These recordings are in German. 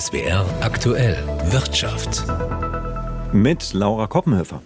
SWR aktuell Wirtschaft. Mit Laura Koppenhöfer.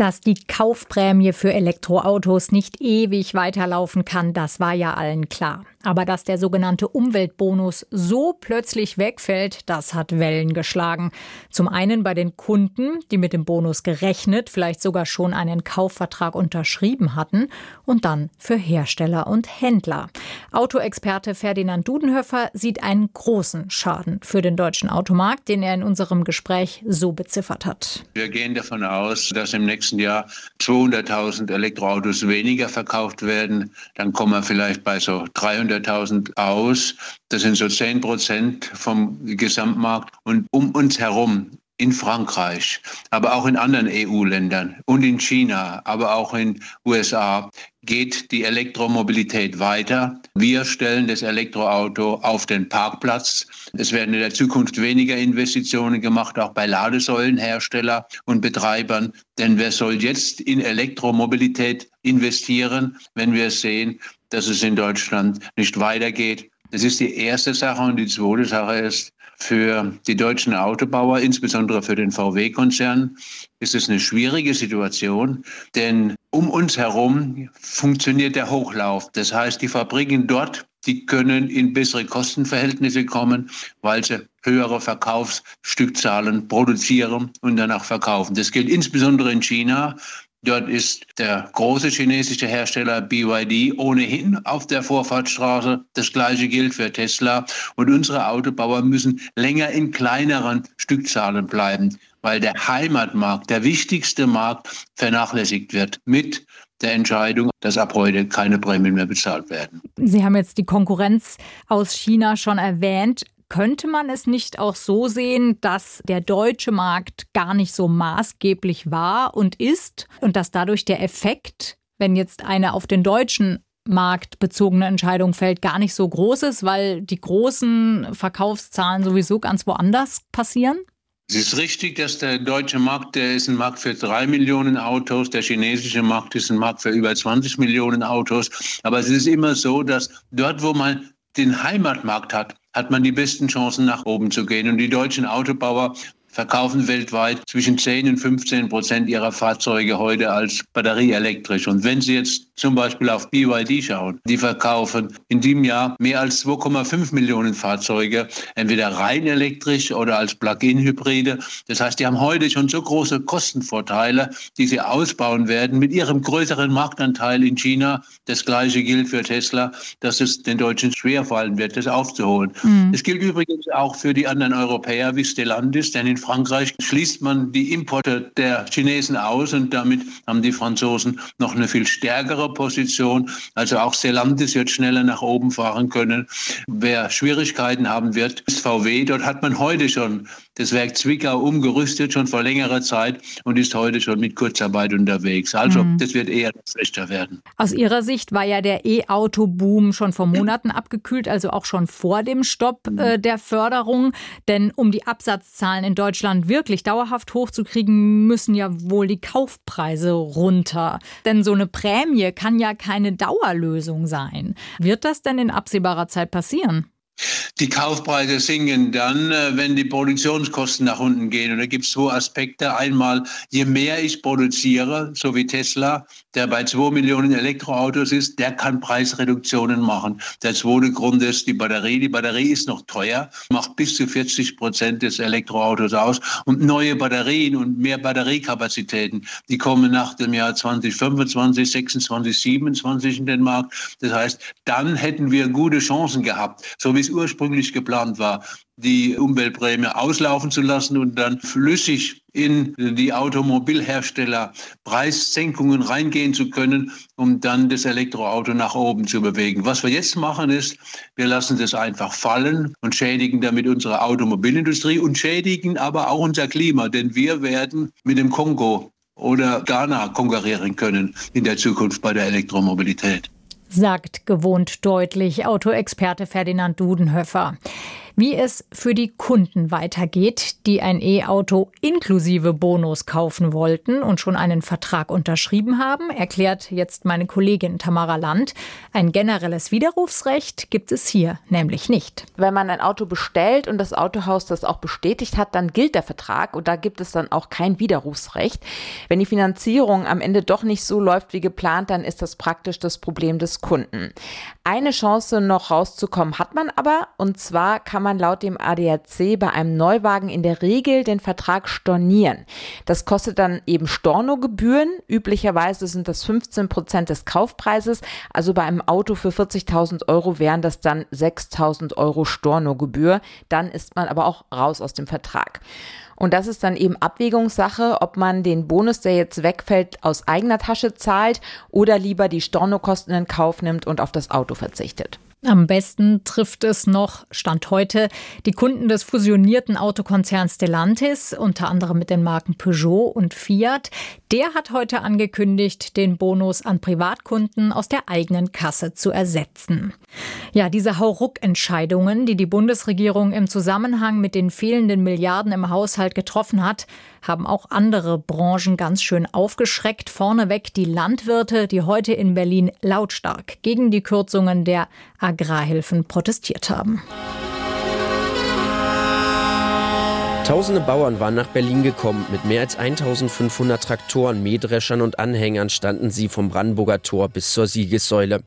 Dass die Kaufprämie für Elektroautos nicht ewig weiterlaufen kann, das war ja allen klar. Aber dass der sogenannte Umweltbonus so plötzlich wegfällt, das hat Wellen geschlagen. Zum einen bei den Kunden, die mit dem Bonus gerechnet, vielleicht sogar schon einen Kaufvertrag unterschrieben hatten, und dann für Hersteller und Händler. Autoexperte Ferdinand Dudenhöfer sieht einen großen Schaden für den deutschen Automarkt, den er in unserem Gespräch so beziffert hat. Wir gehen davon aus, dass im nächsten Jahr 200.000 Elektroautos weniger verkauft werden. Dann kommen wir vielleicht bei so 300 100.000 aus. Das sind so 10 Prozent vom Gesamtmarkt. Und um uns herum in Frankreich, aber auch in anderen EU-Ländern und in China, aber auch in USA geht die Elektromobilität weiter. Wir stellen das Elektroauto auf den Parkplatz. Es werden in der Zukunft weniger Investitionen gemacht, auch bei Ladesäulenhersteller und Betreibern. Denn wer soll jetzt in Elektromobilität investieren, wenn wir sehen, dass es in Deutschland nicht weitergeht. Das ist die erste Sache. Und die zweite Sache ist, für die deutschen Autobauer, insbesondere für den VW-Konzern, ist es eine schwierige Situation, denn um uns herum funktioniert der Hochlauf. Das heißt, die Fabriken dort, die können in bessere Kostenverhältnisse kommen, weil sie höhere Verkaufsstückzahlen produzieren und danach verkaufen. Das gilt insbesondere in China, Dort ist der große chinesische Hersteller BYD ohnehin auf der Vorfahrtsstraße. Das gleiche gilt für Tesla. Und unsere Autobauer müssen länger in kleineren Stückzahlen bleiben, weil der Heimatmarkt, der wichtigste Markt, vernachlässigt wird mit der Entscheidung, dass ab heute keine Prämien mehr bezahlt werden. Sie haben jetzt die Konkurrenz aus China schon erwähnt. Könnte man es nicht auch so sehen, dass der deutsche Markt gar nicht so maßgeblich war und ist und dass dadurch der Effekt, wenn jetzt eine auf den deutschen Markt bezogene Entscheidung fällt, gar nicht so groß ist, weil die großen Verkaufszahlen sowieso ganz woanders passieren? Es ist richtig, dass der deutsche Markt, der ist ein Markt für drei Millionen Autos, der chinesische Markt ist ein Markt für über 20 Millionen Autos. Aber es ist immer so, dass dort, wo man den Heimatmarkt hat, hat man die besten Chancen nach oben zu gehen. Und die deutschen Autobauer verkaufen weltweit zwischen 10 und 15 Prozent ihrer Fahrzeuge heute als batterieelektrisch. Und wenn Sie jetzt zum Beispiel auf BYD schauen, die verkaufen in diesem Jahr mehr als 2,5 Millionen Fahrzeuge, entweder rein elektrisch oder als Plug-in-Hybride. Das heißt, die haben heute schon so große Kostenvorteile, die sie ausbauen werden mit ihrem größeren Marktanteil in China. Das gleiche gilt für Tesla, dass es den Deutschen schwerfallen wird, das aufzuholen. Mhm. Es gilt übrigens auch für die anderen Europäer wie Stellantis, denn in Frankreich schließt man die Importe der Chinesen aus und damit haben die Franzosen noch eine viel stärkere Position. Also auch Stellantis wird schneller nach oben fahren können. Wer Schwierigkeiten haben wird, ist VW. Dort hat man heute schon das Werk Zwickau umgerüstet, schon vor längerer Zeit und ist heute schon mit Kurzarbeit unterwegs. Also mhm. das wird eher schlechter werden. Aus Ihrer Sicht war ja der E-Auto-Boom schon vor Monaten abgekühlt, also auch schon vor dem Stopp äh, der Förderung. Denn um die Absatzzahlen in Deutschland Deutschland wirklich dauerhaft hochzukriegen, müssen ja wohl die Kaufpreise runter. Denn so eine Prämie kann ja keine Dauerlösung sein. Wird das denn in absehbarer Zeit passieren? Die Kaufpreise sinken dann, äh, wenn die Produktionskosten nach unten gehen. Und da gibt es zwei Aspekte. Einmal, je mehr ich produziere, so wie Tesla, der bei zwei Millionen Elektroautos ist, der kann Preisreduktionen machen. Der zweite Grund ist die Batterie. Die Batterie ist noch teuer, macht bis zu 40 Prozent des Elektroautos aus. Und neue Batterien und mehr Batteriekapazitäten, die kommen nach dem Jahr 2025, 26, 27 in den Markt. Das heißt, dann hätten wir gute Chancen gehabt, so wie es ursprünglich geplant war, die Umweltprämie auslaufen zu lassen und dann flüssig in die Automobilhersteller Preissenkungen reingehen zu können, um dann das Elektroauto nach oben zu bewegen. Was wir jetzt machen ist, wir lassen das einfach fallen und schädigen damit unsere Automobilindustrie und schädigen aber auch unser Klima, denn wir werden mit dem Kongo oder Ghana konkurrieren können in der Zukunft bei der Elektromobilität sagt gewohnt deutlich Autoexperte Ferdinand Dudenhöfer. Wie es für die Kunden weitergeht, die ein E-Auto inklusive Bonus kaufen wollten und schon einen Vertrag unterschrieben haben, erklärt jetzt meine Kollegin Tamara Land. Ein generelles Widerrufsrecht gibt es hier nämlich nicht. Wenn man ein Auto bestellt und das Autohaus das auch bestätigt hat, dann gilt der Vertrag und da gibt es dann auch kein Widerrufsrecht. Wenn die Finanzierung am Ende doch nicht so läuft wie geplant, dann ist das praktisch das Problem des Kunden. Eine Chance noch rauszukommen hat man aber und zwar kann man laut dem ADAC bei einem Neuwagen in der Regel den Vertrag stornieren. Das kostet dann eben Stornogebühren. Üblicherweise sind das 15 Prozent des Kaufpreises. Also bei einem Auto für 40.000 Euro wären das dann 6.000 Euro Stornogebühr. Dann ist man aber auch raus aus dem Vertrag. Und das ist dann eben Abwägungssache, ob man den Bonus, der jetzt wegfällt, aus eigener Tasche zahlt oder lieber die Stornokosten in Kauf nimmt und auf das Auto verzichtet. Am besten trifft es noch, Stand heute, die Kunden des fusionierten Autokonzerns Stellantis, unter anderem mit den Marken Peugeot und Fiat. Der hat heute angekündigt, den Bonus an Privatkunden aus der eigenen Kasse zu ersetzen. Ja, diese Hauruck-Entscheidungen, die die Bundesregierung im Zusammenhang mit den fehlenden Milliarden im Haushalt getroffen hat, haben auch andere Branchen ganz schön aufgeschreckt. Vorneweg die Landwirte, die heute in Berlin lautstark gegen die Kürzungen der Agrarhilfen protestiert haben. Tausende Bauern waren nach Berlin gekommen. Mit mehr als 1500 Traktoren, Mähdreschern und Anhängern standen sie vom Brandenburger Tor bis zur Siegessäule.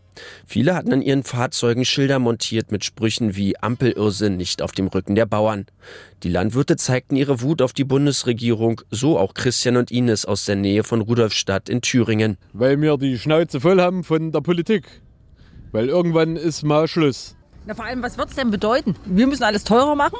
Viele hatten an ihren Fahrzeugen Schilder montiert mit Sprüchen wie Ampelirrsinn nicht auf dem Rücken der Bauern. Die Landwirte zeigten ihre Wut auf die Bundesregierung, so auch Christian und Ines aus der Nähe von Rudolfstadt in Thüringen. Weil wir die Schnauze voll haben von der Politik. Weil irgendwann ist mal Schluss. Na, vor allem, was wird es denn bedeuten? Wir müssen alles teurer machen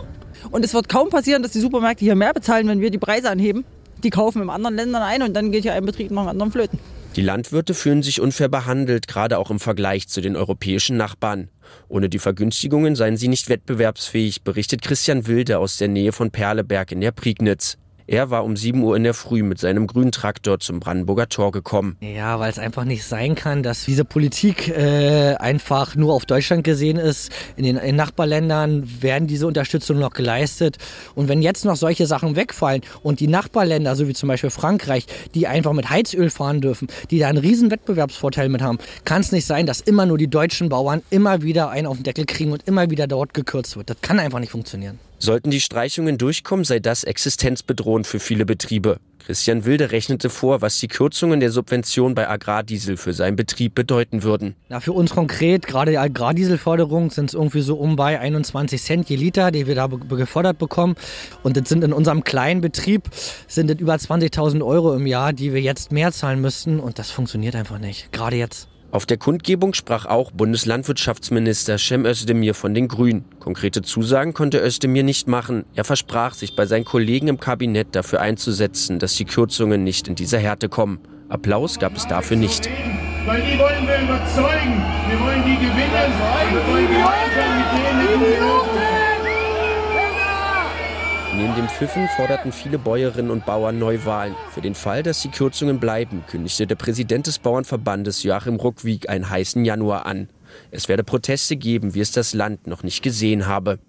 und es wird kaum passieren, dass die Supermärkte hier mehr bezahlen, wenn wir die Preise anheben. Die kaufen in anderen Ländern ein und dann geht hier ein Betrieb nach dem anderen flöten. Die Landwirte fühlen sich unfair behandelt, gerade auch im Vergleich zu den europäischen Nachbarn. Ohne die Vergünstigungen seien sie nicht wettbewerbsfähig, berichtet Christian Wilde aus der Nähe von Perleberg in der Prignitz. Er war um 7 Uhr in der Früh mit seinem grünen Traktor zum Brandenburger Tor gekommen. Ja, weil es einfach nicht sein kann, dass diese Politik äh, einfach nur auf Deutschland gesehen ist. In den in Nachbarländern werden diese Unterstützung noch geleistet. Und wenn jetzt noch solche Sachen wegfallen und die Nachbarländer, so wie zum Beispiel Frankreich, die einfach mit Heizöl fahren dürfen, die da einen riesen Wettbewerbsvorteil mit haben, kann es nicht sein, dass immer nur die deutschen Bauern immer wieder einen auf den Deckel kriegen und immer wieder dort gekürzt wird. Das kann einfach nicht funktionieren. Sollten die Streichungen durchkommen, sei das existenzbedrohend für viele Betriebe. Christian Wilde rechnete vor, was die Kürzungen der Subvention bei Agrardiesel für seinen Betrieb bedeuten würden. Na, für uns konkret, gerade die Agrardieselförderung, sind es irgendwie so um bei 21 Cent je Liter, die wir da gefördert bekommen. Und das sind in unserem kleinen Betrieb sind das über 20.000 Euro im Jahr, die wir jetzt mehr zahlen müssten. Und das funktioniert einfach nicht, gerade jetzt. Auf der Kundgebung sprach auch Bundeslandwirtschaftsminister Cem Özdemir von den Grünen. Konkrete Zusagen konnte Özdemir nicht machen. Er versprach, sich bei seinen Kollegen im Kabinett dafür einzusetzen, dass die Kürzungen nicht in dieser Härte kommen. Applaus gab es dafür nicht. Weil die wollen wir überzeugen. Wir wollen die gewinnen. Wir wollen gemeinsam mit denen Pfiffen forderten viele Bäuerinnen und Bauern Neuwahlen. Für den Fall, dass die Kürzungen bleiben, kündigte der Präsident des Bauernverbandes Joachim Ruckwieg einen heißen Januar an. Es werde Proteste geben, wie es das Land noch nicht gesehen habe.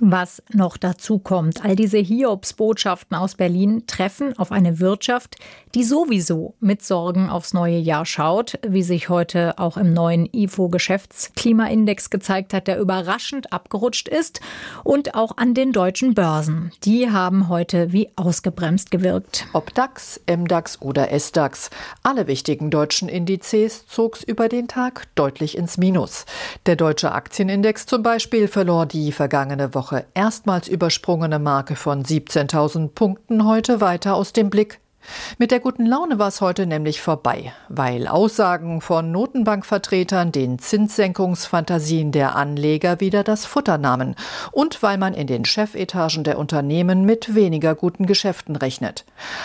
Was noch dazu kommt, all diese Hiobs-Botschaften aus Berlin treffen auf eine Wirtschaft, die sowieso mit Sorgen aufs neue Jahr schaut, wie sich heute auch im neuen IFO-Geschäftsklimaindex gezeigt hat, der überraschend abgerutscht ist und auch an den deutschen Börsen. Die haben heute wie ausgebremst gewirkt. Ob DAX, MDAX oder SDAX, alle wichtigen deutschen Indizes zog's über den Tag deutlich ins Minus. Der deutsche Aktienindex zum Beispiel verlor die vergangene Woche Woche erstmals übersprungene Marke von 17.000 Punkten heute weiter aus dem Blick. Mit der guten Laune war es heute nämlich vorbei, weil Aussagen von Notenbankvertretern den Zinssenkungsfantasien der Anleger wieder das Futter nahmen und weil man in den Chefetagen der Unternehmen mit weniger guten Geschäften rechnet.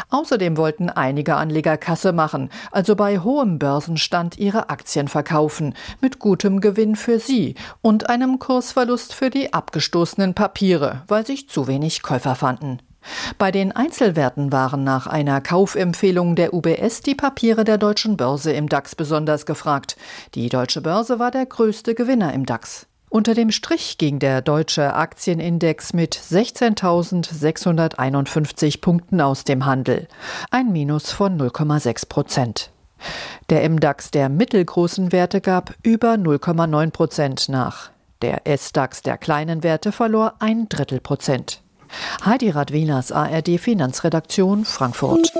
Außerdem wollten einige Anleger Kasse machen, also bei hohem Börsenstand ihre Aktien verkaufen, mit gutem Gewinn für sie und einem Kursverlust für die abgestoßenen Papiere, weil sich zu wenig Käufer fanden. Bei den Einzelwerten waren nach einer Kaufempfehlung der UBS die Papiere der deutschen Börse im DAX besonders gefragt. Die deutsche Börse war der größte Gewinner im DAX. Unter dem Strich ging der deutsche Aktienindex mit 16.651 Punkten aus dem Handel, ein Minus von 0,6 Prozent. Der MDAX der mittelgroßen Werte gab über 0,9 Prozent nach. Der S-DAX der kleinen Werte verlor ein Drittel Prozent. Heidi Radwilas ARD Finanzredaktion Frankfurt.